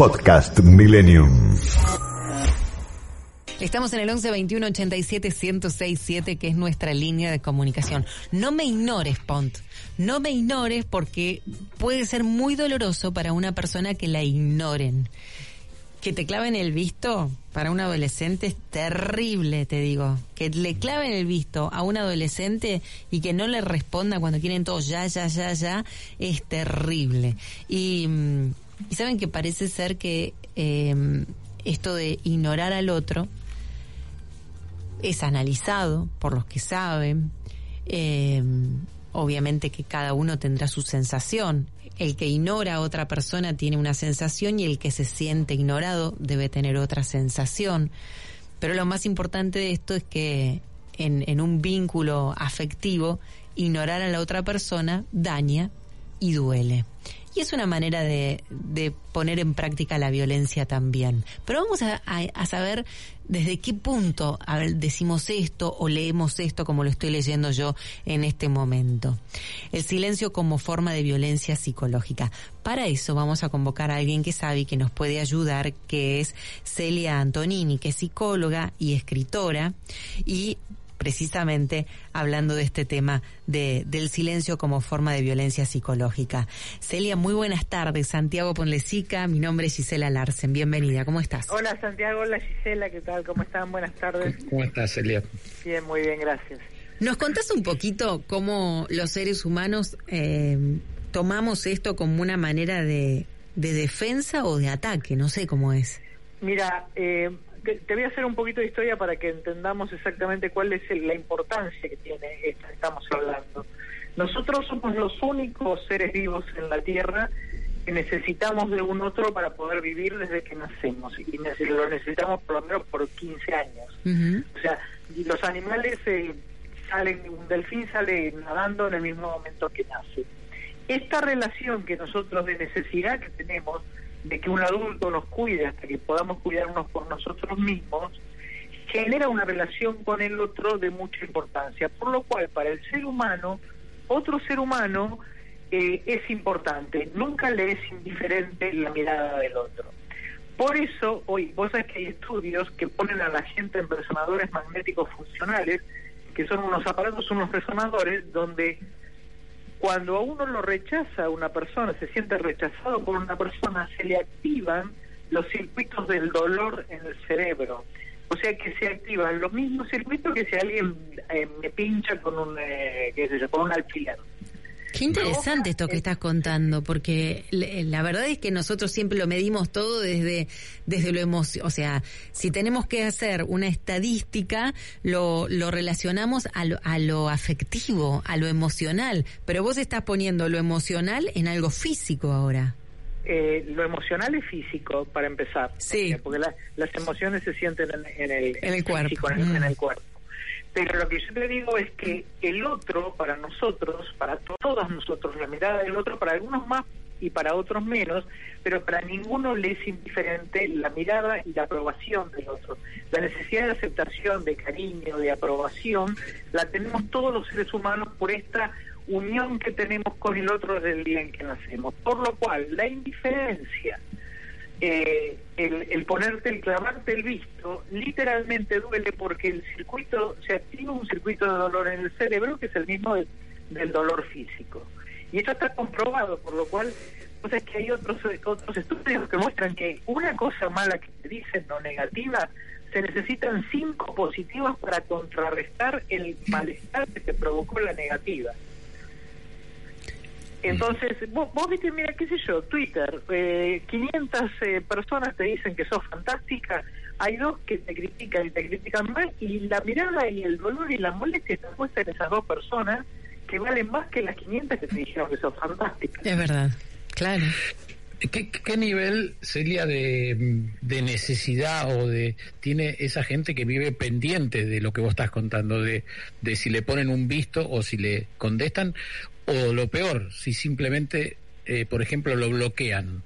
Podcast Millennium. Estamos en el 11 21 87 1067, que es nuestra línea de comunicación. No me ignores, Pont. No me ignores porque puede ser muy doloroso para una persona que la ignoren. Que te claven el visto para un adolescente es terrible, te digo. Que le claven el visto a un adolescente y que no le responda cuando quieren todo ya, ya, ya, ya, es terrible. Y, mm, y saben que parece ser que eh, esto de ignorar al otro es analizado por los que saben. Eh, obviamente que cada uno tendrá su sensación. El que ignora a otra persona tiene una sensación y el que se siente ignorado debe tener otra sensación. Pero lo más importante de esto es que en, en un vínculo afectivo, ignorar a la otra persona daña y duele. Y es una manera de, de poner en práctica la violencia también. Pero vamos a, a, saber desde qué punto decimos esto o leemos esto como lo estoy leyendo yo en este momento. El silencio como forma de violencia psicológica. Para eso vamos a convocar a alguien que sabe y que nos puede ayudar, que es Celia Antonini, que es psicóloga y escritora y precisamente hablando de este tema de, del silencio como forma de violencia psicológica. Celia, muy buenas tardes. Santiago Ponlecica, mi nombre es Gisela Larsen. Bienvenida, ¿cómo estás? Hola Santiago, hola Gisela, ¿qué tal? ¿Cómo están? Buenas tardes. ¿Cómo estás, Celia? Bien, muy bien, gracias. ¿Nos contás un poquito cómo los seres humanos eh, tomamos esto como una manera de, de defensa o de ataque? No sé cómo es. Mira, eh, te voy a hacer un poquito de historia para que entendamos exactamente cuál es la importancia que tiene esto que estamos hablando. Nosotros somos los únicos seres vivos en la Tierra que necesitamos de un otro para poder vivir desde que nacemos y lo necesitamos por lo menos por 15 años. Uh -huh. O sea, los animales eh, salen, un delfín sale nadando en el mismo momento que nace. Esta relación que nosotros de necesidad que tenemos de que un adulto nos cuide hasta que podamos cuidarnos por nosotros mismos, genera una relación con el otro de mucha importancia. Por lo cual, para el ser humano, otro ser humano eh, es importante. Nunca le es indiferente la mirada del otro. Por eso, hoy, vos sabés que hay estudios que ponen a la gente en resonadores magnéticos funcionales, que son unos aparatos, unos resonadores, donde cuando a uno lo rechaza una persona, se siente rechazado por una persona, se le activan los circuitos del dolor en el cerebro. O sea que se activan los mismos circuitos que si alguien eh, me pincha con un, eh, que se con un alfiler. Qué interesante esto que estás contando, porque la verdad es que nosotros siempre lo medimos todo desde, desde lo emocional. O sea, si tenemos que hacer una estadística, lo, lo relacionamos a lo, a lo afectivo, a lo emocional. Pero vos estás poniendo lo emocional en algo físico ahora. Eh, lo emocional es físico, para empezar. Sí. Porque la, las emociones se sienten en, en el, en el cuerpo. Físico, en, mm. en el cuerpo. Pero lo que yo te digo es que el otro, para nosotros, para todos nosotros, la mirada del otro, para algunos más y para otros menos, pero para ninguno le es indiferente la mirada y la aprobación del otro. La necesidad de aceptación, de cariño, de aprobación, la tenemos todos los seres humanos por esta unión que tenemos con el otro desde el día en que nacemos. Por lo cual, la indiferencia eh, el, el, ponerte, el clavarte el visto, literalmente duele porque el circuito, se activa un circuito de dolor en el cerebro que es el mismo de, del dolor físico. Y esto está comprobado, por lo cual, o sea, que hay otros, otros estudios que muestran que una cosa mala que te dicen o negativa, se necesitan cinco positivas para contrarrestar el malestar que te provocó la negativa. Entonces, vos, vos, viste, mira, qué sé yo, Twitter, eh, 500 eh, personas te dicen que sos fantástica, hay dos que te critican y te critican más, y la mirada y el dolor y la molestia están puestas en esas dos personas que valen más que las 500 que te dijeron que sos fantástica. Es verdad, claro. ¿Qué, ¿Qué, nivel sería de, de, necesidad o de tiene esa gente que vive pendiente de lo que vos estás contando, de, de si le ponen un visto o si le contestan, o lo peor, si simplemente, eh, por ejemplo, lo bloquean?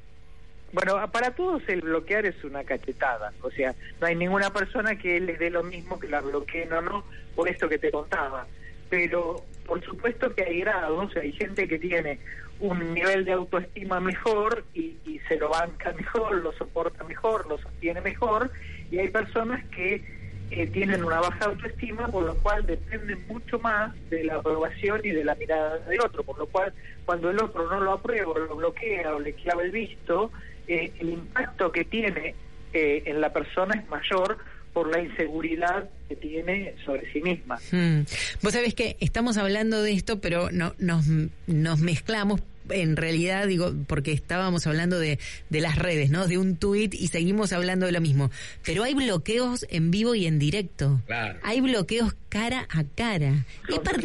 Bueno, para todos el bloquear es una cachetada, o sea, no hay ninguna persona que les dé lo mismo que la bloqueen o no, por esto que te contaba. pero por supuesto que hay grados, hay gente que tiene un nivel de autoestima mejor y, y se lo banca mejor, lo soporta mejor, lo sostiene mejor, y hay personas que eh, tienen una baja autoestima, por lo cual dependen mucho más de la aprobación y de la mirada del otro, por lo cual cuando el otro no lo aprueba, lo bloquea o le clava el visto, eh, el impacto que tiene eh, en la persona es mayor por la inseguridad que tiene sobre sí misma. Hmm. Vos sabés que estamos hablando de esto, pero no, nos, nos mezclamos en realidad digo, porque estábamos hablando de, de las redes, ¿no? De un tuit y seguimos hablando de lo mismo. Pero hay bloqueos en vivo y en directo. Claro. Hay bloqueos cara a cara. He, par-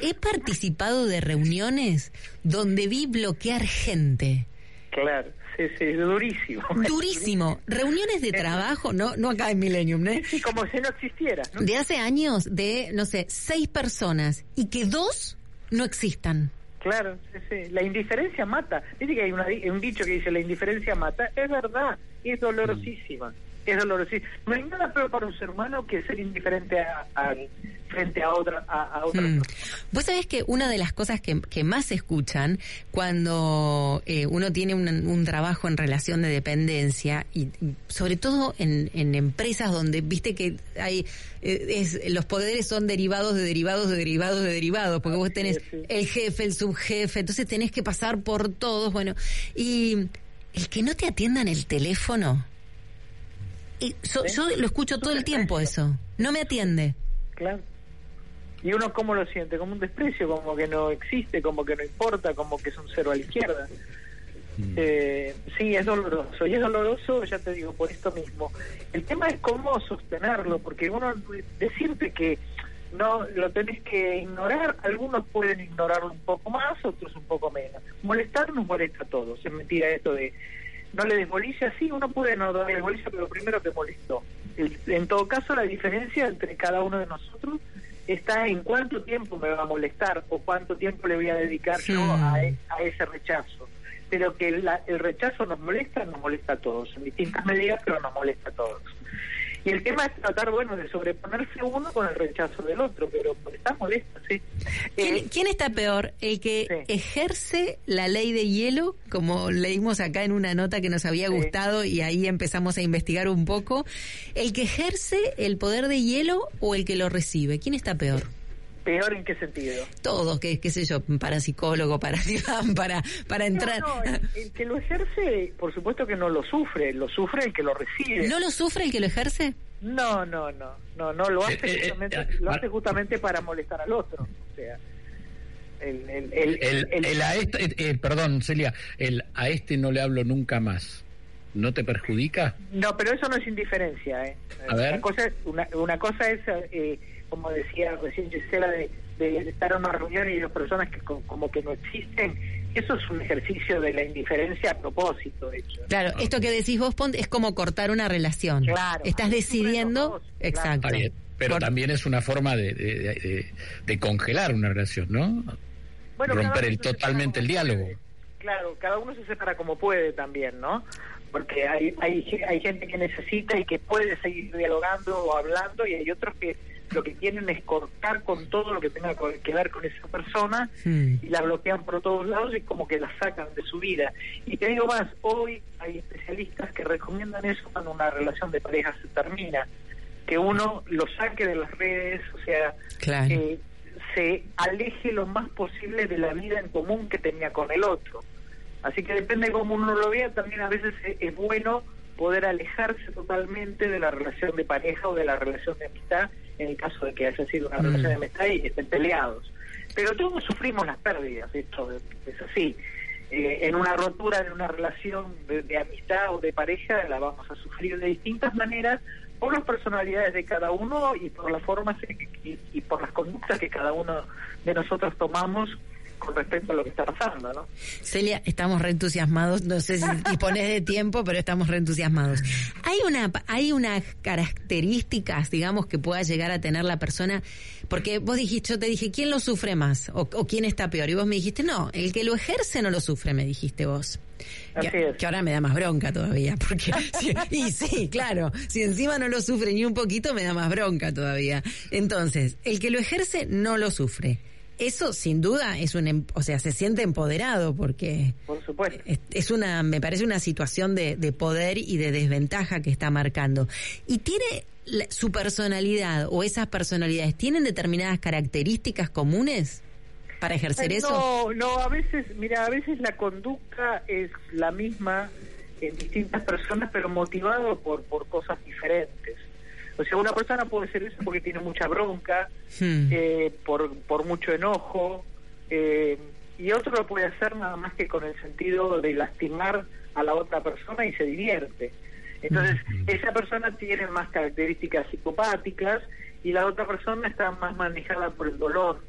he participado de reuniones donde vi bloquear gente. Claro, sí, sí, durísimo. Durísimo. Reuniones de trabajo, no, no acá en Millennium, ¿no? Sí, como si no existiera, ¿no? De hace años, de, no sé, seis personas y que dos no existan. Claro, sí, sí. La indiferencia mata. Dice que hay una- un dicho que dice la indiferencia mata. Es verdad, es dolorosísima. Es dolorosísima. No hay nada peor para un ser humano que ser indiferente a, a- frente a otra a, a otra Mm. persona. Vos sabés que una de las cosas que, que más se escuchan cuando eh, uno tiene un, un trabajo en relación de dependencia y, y sobre todo en, en empresas donde viste que hay eh, es, los poderes son derivados de derivados de derivados de derivados porque vos tenés Sí, sí. el jefe, el subjefe, entonces tenés que pasar por todos, bueno, y el que no te atiendan el teléfono. Y so- ¿Sí? Yo lo escucho todo el tiempo eso. No me atiende. Claro. Y uno cómo lo siente, como un desprecio, como que no existe, como que no importa, como que es un cero a la izquierda. Eh, sí, es doloroso. Y es doloroso, ya te digo, por esto mismo. El tema es cómo sostenerlo, porque uno, decirte que no lo tenés que ignorar, algunos pueden ignorarlo un poco más, otros un poco menos. Molestar nos molesta a todos. Es mentira esto de no le des bolilla, sí, uno puede no darle bolilla, pero primero que molestó. En todo caso, la diferencia entre cada uno de nosotros está en cuánto tiempo me va a molestar o cuánto tiempo le voy a dedicar yo a, e- a ese rechazo. Pero que la- el rechazo nos molesta, nos molesta a todos, en distintas medidas, pero nos molesta a todos. Y el tema es tratar, bueno, de sobreponerse uno con el rechazo del otro, pero está molesto, sí. ¿Quién, Eh, quién está peor? ¿El que Sí. ejerce la ley de hielo, como leímos acá en una nota que nos había Sí. gustado y ahí empezamos a investigar un poco? ¿El que ejerce el poder de hielo o el que lo recibe? ¿Quién está peor? ¿Peor en qué sentido? Todos, que qué sé yo, para psicólogo, para para, para entrar. No, no, el, el que lo ejerce, por supuesto que no lo sufre, lo sufre el que lo recibe. ¿No lo sufre el que lo ejerce? No, no, no, no, no lo hace, Eh, eh, justamente, eh, lo hace justamente para molestar al otro. O sea, el, el, el, El, el- el a este, eh, eh, perdón, Celia, el a este no le hablo nunca más. ¿No te perjudica? no, pero eso no es indiferencia. ¿eh? A ver. Una cosa, una, una cosa es, eh, como decía recién Gisela, de, de estar en una reunión y dos personas que co- como que no existen. Eso es un ejercicio de la indiferencia a propósito, de hecho. Claro, esto que decís vos, Pont, es como cortar una relación. Claro. Estás decidiendo. Claro. Exacto. Pero también es una forma de, de, de- de congelar una relación, ¿no? Bueno, Romper el- totalmente el diálogo. puede. Claro, cada uno se separa como puede también, ¿no? Porque hay, hay, hay gente que necesita y que puede seguir dialogando o hablando y hay otros que lo que quieren es cortar con todo lo que tenga que ver con esa persona y la bloquean por todos lados y como que la sacan de su vida. Y te digo más, hoy hay especialistas que recomiendan eso cuando una relación de pareja se termina, que uno lo saque de las redes, o sea, Claro. eh, se aleje lo más posible de la vida en común que tenía con el otro. Así que depende de cómo uno lo vea, también a veces es, es bueno poder alejarse totalmente de la relación de pareja o de la relación de amistad, en el caso de que haya sido una Mm. relación de amistad y estén peleados. Pero todos sufrimos las pérdidas, esto es así. Eh, en una rotura de una relación de, de amistad o de pareja la vamos a sufrir de distintas maneras por las personalidades de cada uno y por las formas y, y- y por las conductas que cada uno de nosotros tomamos con respecto a lo que está pasando, ¿no? Celia, estamos reentusiasmados, no sé si dispones de tiempo, pero estamos reentusiasmados. ¿Hay una hay unas características, digamos, que pueda llegar a tener la persona? Porque vos dijiste, yo te dije, ¿quién lo sufre más? O, o quién está peor? Y vos me dijiste, no, el que lo ejerce no lo sufre, me dijiste vos. Así que, es. que ahora me da más bronca todavía, porque y sí, claro, si encima no lo sufre ni un poquito, me da más bronca todavía. Entonces, el que lo ejerce no lo sufre. Eso, sin duda, es un, em- o sea, se siente empoderado porque Por supuesto. es, es una, me parece una situación de, de poder y de desventaja que está marcando. Y tiene la- su personalidad o esas personalidades tienen determinadas características comunes para ejercer eso. No, no, a veces, mira, a veces la conducta es la misma en distintas personas, pero motivado por, por cosas diferentes. O sea, una persona puede ser eso porque tiene mucha bronca, Hmm. eh, por, por mucho enojo, eh, y otro lo puede hacer nada más que con el sentido de lastimar a la otra persona y se divierte. Entonces, esa persona tiene más características psicopáticas y la otra persona está más manejada por el dolor,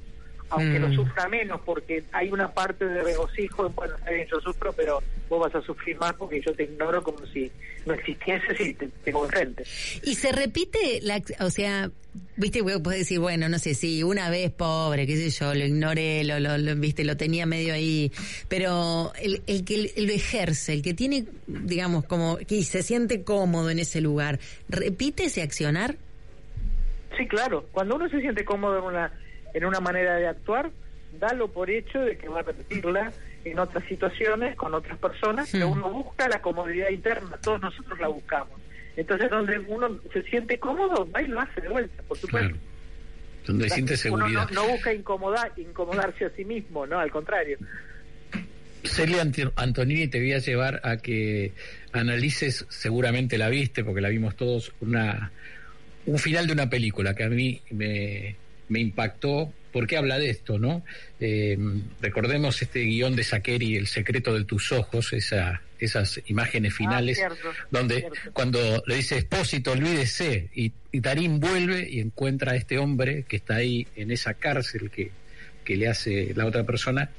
aunque Mm. lo sufra menos, porque hay una parte de regocijo, en, bueno, está bien, yo sufro, pero vos vas a sufrir más porque yo te ignoro como si no existiese si te tengo enfrente. Y se repite, la, o sea, viste, podés decir, bueno, no sé, si una vez pobre, qué sé yo, lo ignoré, lo, lo, lo, viste, lo tenía medio ahí, pero el, el que lo ejerce, el que tiene, digamos, como, que se siente cómodo en ese lugar, ¿repite ese accionar? Sí, claro. Cuando uno se siente cómodo en una en una manera de actuar, dalo por hecho de que va a repetirla en otras situaciones con otras personas, pero Hmm. uno busca la comodidad interna, todos nosotros la buscamos. Entonces, donde uno se siente cómodo, va y lo hace de vuelta, por supuesto. Claro. Donde siente Uno seguridad. no, no busca incomodar, incomodarse a sí mismo, no, al contrario. Celia Ant- Antonini te voy a llevar a que analices, seguramente la viste, porque la vimos todos, una un final de una película que a mí me, me impactó, porque habla de esto, ¿no? Eh, recordemos este guion de Sakeri, El secreto de tus ojos, esa, esas imágenes finales, Ah, cierto, donde cierto. cuando le dice Espósito, olvídese, y, y Tarín vuelve y encuentra a este hombre que está ahí en esa cárcel que, que le hace la otra persona,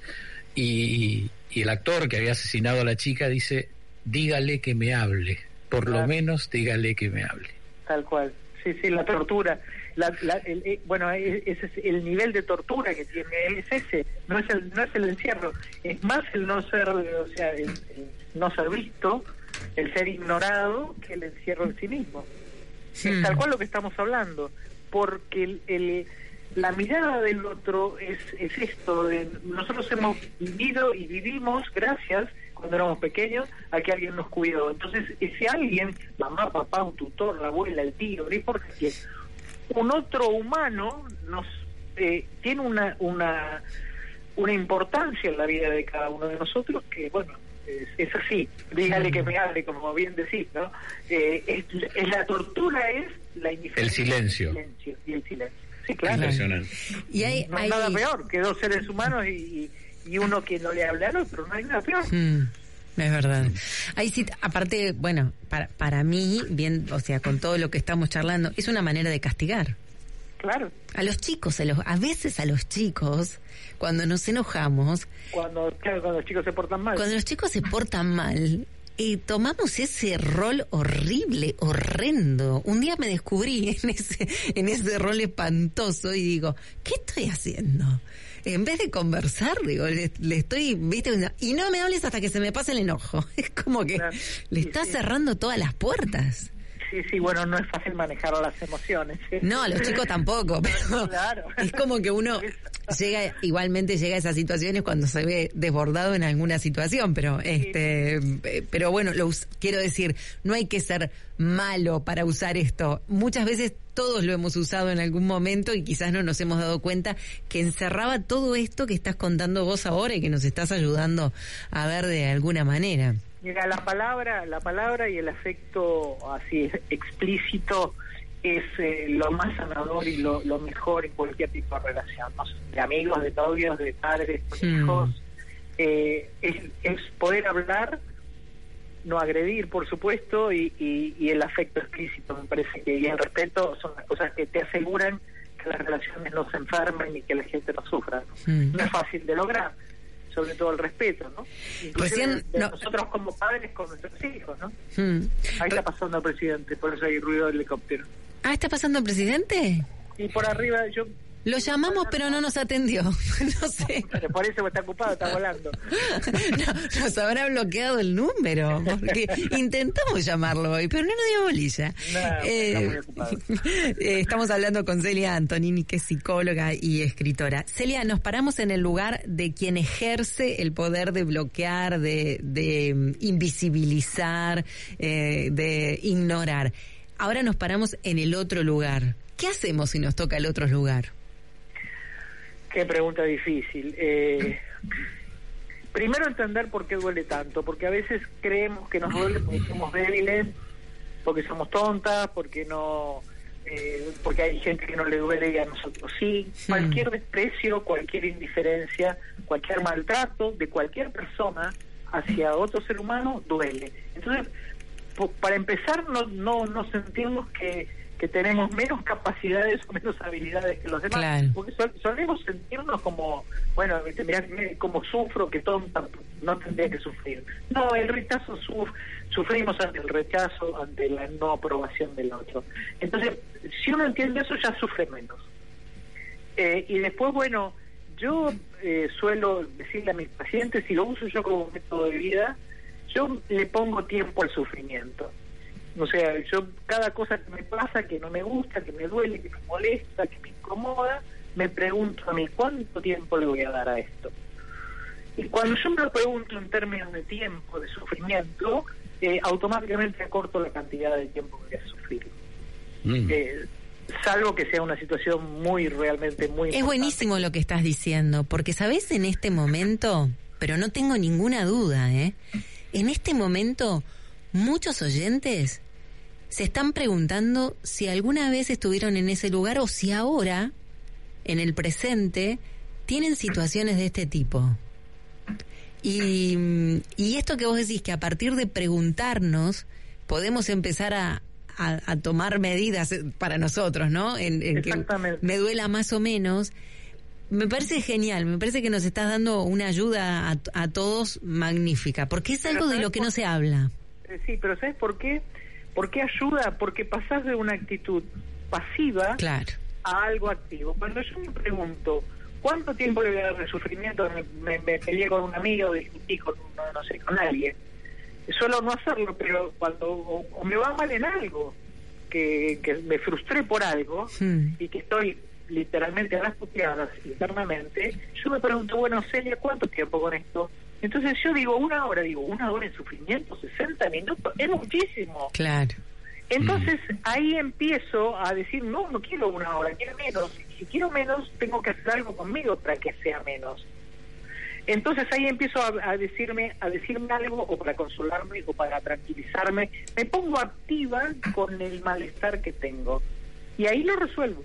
y, y el actor que había asesinado a la chica dice, dígale que me hable, por lo menos dígale que me hable. Tal cual. Sí, sí, la tortura. La, la- el- eh, bueno, e- ese es el nivel de tortura que tiene él es ese. No es el, no es el encierro. Es más el no ser, o sea, el, el no ser visto, el ser ignorado, que el encierro en sí mismo. Es Hmm. tal cual lo que estamos hablando. Porque el, el- la mirada del otro es, es esto. de- nosotros hemos vivido y vivimos gracias cuando éramos pequeños a que alguien nos cuidó. Entonces, ese alguien, mamá, papá, un tutor, la abuela, el tío, no importa quién, un otro humano nos eh, tiene una, una, una importancia en la vida de cada uno de nosotros que, bueno, es, es así. Dígale que me hable, como bien decís, ¿no? Eh, es, es la tortura es la indiferencia. El silencio. El silencio y el silencio. Sí, claro. Y hay, No hay nada peor que dos seres humanos y, y, y uno que no le habla al otro. No hay nada peor. Mm, es verdad. Ahí sí, aparte, bueno, para, para mí, bien, o sea, con todo lo que estamos charlando, es una manera de castigar. Claro. A los chicos, a, los, a veces a los chicos, cuando nos enojamos, Cuando, claro, cuando los chicos se portan mal. cuando los chicos se portan mal, eh, tomamos ese rol horrible, horrendo. Un día me descubrí en ese, en ese rol espantoso y digo, ¿qué estoy haciendo? En vez de conversar, digo, le, le estoy, viste, y no me hables hasta que se me pase el enojo. Es como que Claro. le está sí. cerrando todas las puertas. Sí, sí, bueno, no es fácil manejar las emociones. ¿eh? No, a los chicos tampoco, pero Claro. es como que uno llega, igualmente llega a esas situaciones cuando se ve desbordado en alguna situación, pero este, eh, pero bueno, lo quiero decir, no hay que ser malo para usar esto. Muchas veces todos lo hemos usado en algún momento y quizás no nos hemos dado cuenta que encerraba todo esto que estás contando vos ahora y que nos estás ayudando a ver de alguna manera. Mira, la palabra, la palabra y el afecto así explícito es eh, lo más sanador y lo, lo mejor en cualquier tipo de relación, ¿no? de amigos, de novios, de padres, de Hmm. hijos. Eh, es, es poder hablar, no agredir, por supuesto, y, y, y el afecto explícito, me parece que y el respeto son las cosas que te aseguran que las relaciones no se enfermen y que la gente no sufra. ¿no? Hmm. No es fácil de lograr, sobre todo el respeto, ¿no? Recién, de no- nosotros como padres con nuestros hijos, ¿no? Hmm. Ahí está pasando el presidente, por eso hay ruido del helicóptero. Ah, ¿está pasando el presidente? Y por arriba, yo Lo llamamos, pero no nos atendió. no sé. por eso está ocupado, está volando. no, nos habrá bloqueado el número. Porque intentamos llamarlo hoy, pero no nos dio bolilla. Eh, eh, estamos hablando con Celia Antonini, que es psicóloga y escritora. Celia, nos paramos en el lugar de quien ejerce el poder de bloquear, de, de mm, invisibilizar, eh, de ignorar. Ahora nos paramos en el otro lugar. ¿Qué hacemos si nos toca el otro lugar? Qué pregunta difícil. Eh, primero entender por qué duele tanto, porque a veces creemos que nos duele porque somos débiles, porque somos tontas, porque no, eh, porque hay gente que no le duele y a nosotros sí. Cualquier desprecio, cualquier indiferencia, cualquier maltrato de cualquier persona hacia otro ser humano duele. Entonces, para empezar, no, no, no sentimos que que tenemos menos capacidades o menos habilidades que los demás, porque solemos sentirnos como, bueno, mirá, como sufro que todo no tendría que sufrir. No, el rechazo sufrimos ante el rechazo, ante la no aprobación del otro. Entonces, si uno entiende eso, ya sufre menos. Eh, y después, bueno, yo eh, suelo decirle a mis pacientes, y lo uso yo como método de vida, yo le pongo tiempo al sufrimiento. O sea, yo cada cosa que me pasa, que no me gusta, que me duele, que me molesta, que me incomoda, me pregunto a mí cuánto tiempo le voy a dar a esto. Y cuando yo me lo pregunto en términos de tiempo, de sufrimiento, eh, automáticamente acorto la cantidad de tiempo que voy a sufrir. Mm. Eh, salvo que sea una situación muy, realmente muy... Es buenísimo lo que estás diciendo, porque sabes en este momento, pero no tengo ninguna duda, ¿eh? En este momento muchos oyentes se están preguntando si alguna vez estuvieron en ese lugar o si ahora, en el presente, tienen situaciones de este tipo. Y, esto que vos decís, que a partir de preguntarnos, podemos empezar a, tomar medidas para nosotros, ¿no? En, que me duela más o menos. Me parece genial, me parece que nos estás dando una ayuda a, a todos magnífica, porque es algo de lo que no se habla. Eh, sí, pero ¿sabes por qué? ¿Por qué ayuda? Porque pasás de una actitud pasiva a algo activo. Cuando yo me pregunto, ¿cuánto tiempo le voy a dar de sufrimiento? Me, me, peleé con un amigo, discutí con, no, no sé, con alguien. Suelo no hacerlo, pero cuando o, me va mal en algo, que, que me frustré por algo hmm. y que estoy literalmente a las puteadas internamente, yo me pregunto, bueno, Celia, ¿cuánto tiempo con esto? Entonces yo digo, una hora, digo, una hora en sufrimiento, 60 minutos, es muchísimo. Claro. Entonces ahí empiezo a decir, no, no quiero una hora, quiero menos. Si quiero menos, tengo que hacer algo conmigo para que sea menos. Entonces ahí empiezo a, decirme, a decirme algo o para consolarme o para tranquilizarme. Me pongo activa con el malestar que tengo y ahí lo resuelvo.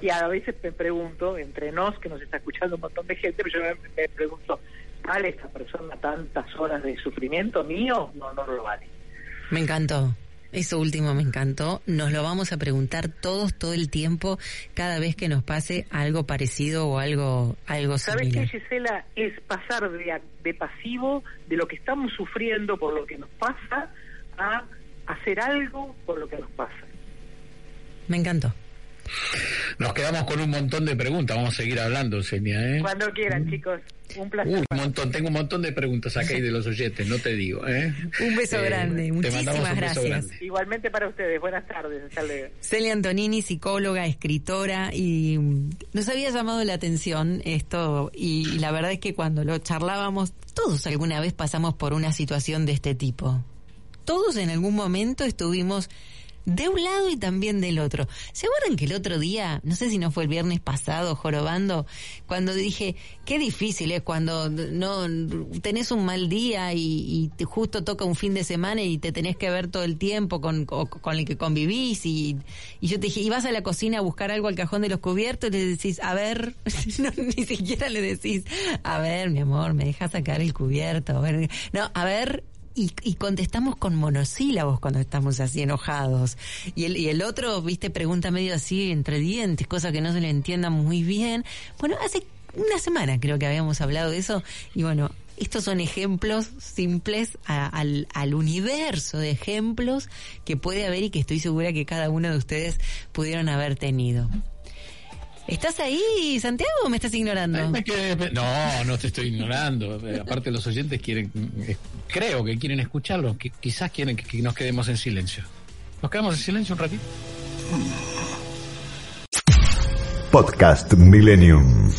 Y a veces me pregunto, entre nos, que nos está escuchando un montón de gente, yo me pregunto, ¿vale esta persona tantas horas de sufrimiento mío? No, no lo vale. Me encantó. Eso último me encantó. Nos lo vamos a preguntar todos todo el tiempo, cada vez que nos pase algo parecido o algo, algo ¿Sabes qué, Gisela? Es pasar de, de pasivo, de lo que estamos sufriendo por lo que nos pasa, a hacer algo por lo que nos pasa. Me encantó. Nos quedamos con un montón de preguntas. Vamos a seguir hablando, Senia. ¿eh? Cuando quieran, chicos. Un placer. un montón, tengo un montón de preguntas acá y de los oyentes, no te digo. ¿eh? Un beso eh, grande, muchísimas gracias. Igualmente para ustedes, buenas tardes, hasta Celia Antonini, psicóloga, escritora, y nos había llamado la atención esto, y la verdad es que cuando lo charlábamos, todos alguna vez pasamos por una situación de este tipo. Todos en algún momento estuvimos de un lado y también del otro. ¿Se acuerdan que el otro día, no sé si no fue el viernes pasado, jorobando, cuando dije, qué difícil es cuando no tenés un mal día y, te justo toca un fin de semana y te tenés que ver todo el tiempo con, el que convivís y, y yo te dije, y vas a la cocina a buscar algo al cajón de los cubiertos y le decís, a ver, ni siquiera le decís, a ver, mi amor, me dejas sacar el cubierto. No, a ver, y, contestamos con monosílabos cuando estamos así enojados. Y el, y otro, viste, pregunta medio así entre dientes, cosa que no se le entienda muy bien. Bueno, hace una semana creo que habíamos hablado de eso y bueno, estos son ejemplos simples al, universo de ejemplos que puede haber y que estoy segura que cada uno de ustedes pudieron haber tenido. ¿Estás ahí, Santiago, o me estás ignorando? Me quedé- no, no te estoy ignorando. Eh, Aparte los oyentes quieren, eh, creo que quieren escucharlo, que quizás quieren que, que nos quedemos en silencio. ¿Nos quedamos en silencio un ratito? Podcast Millennium.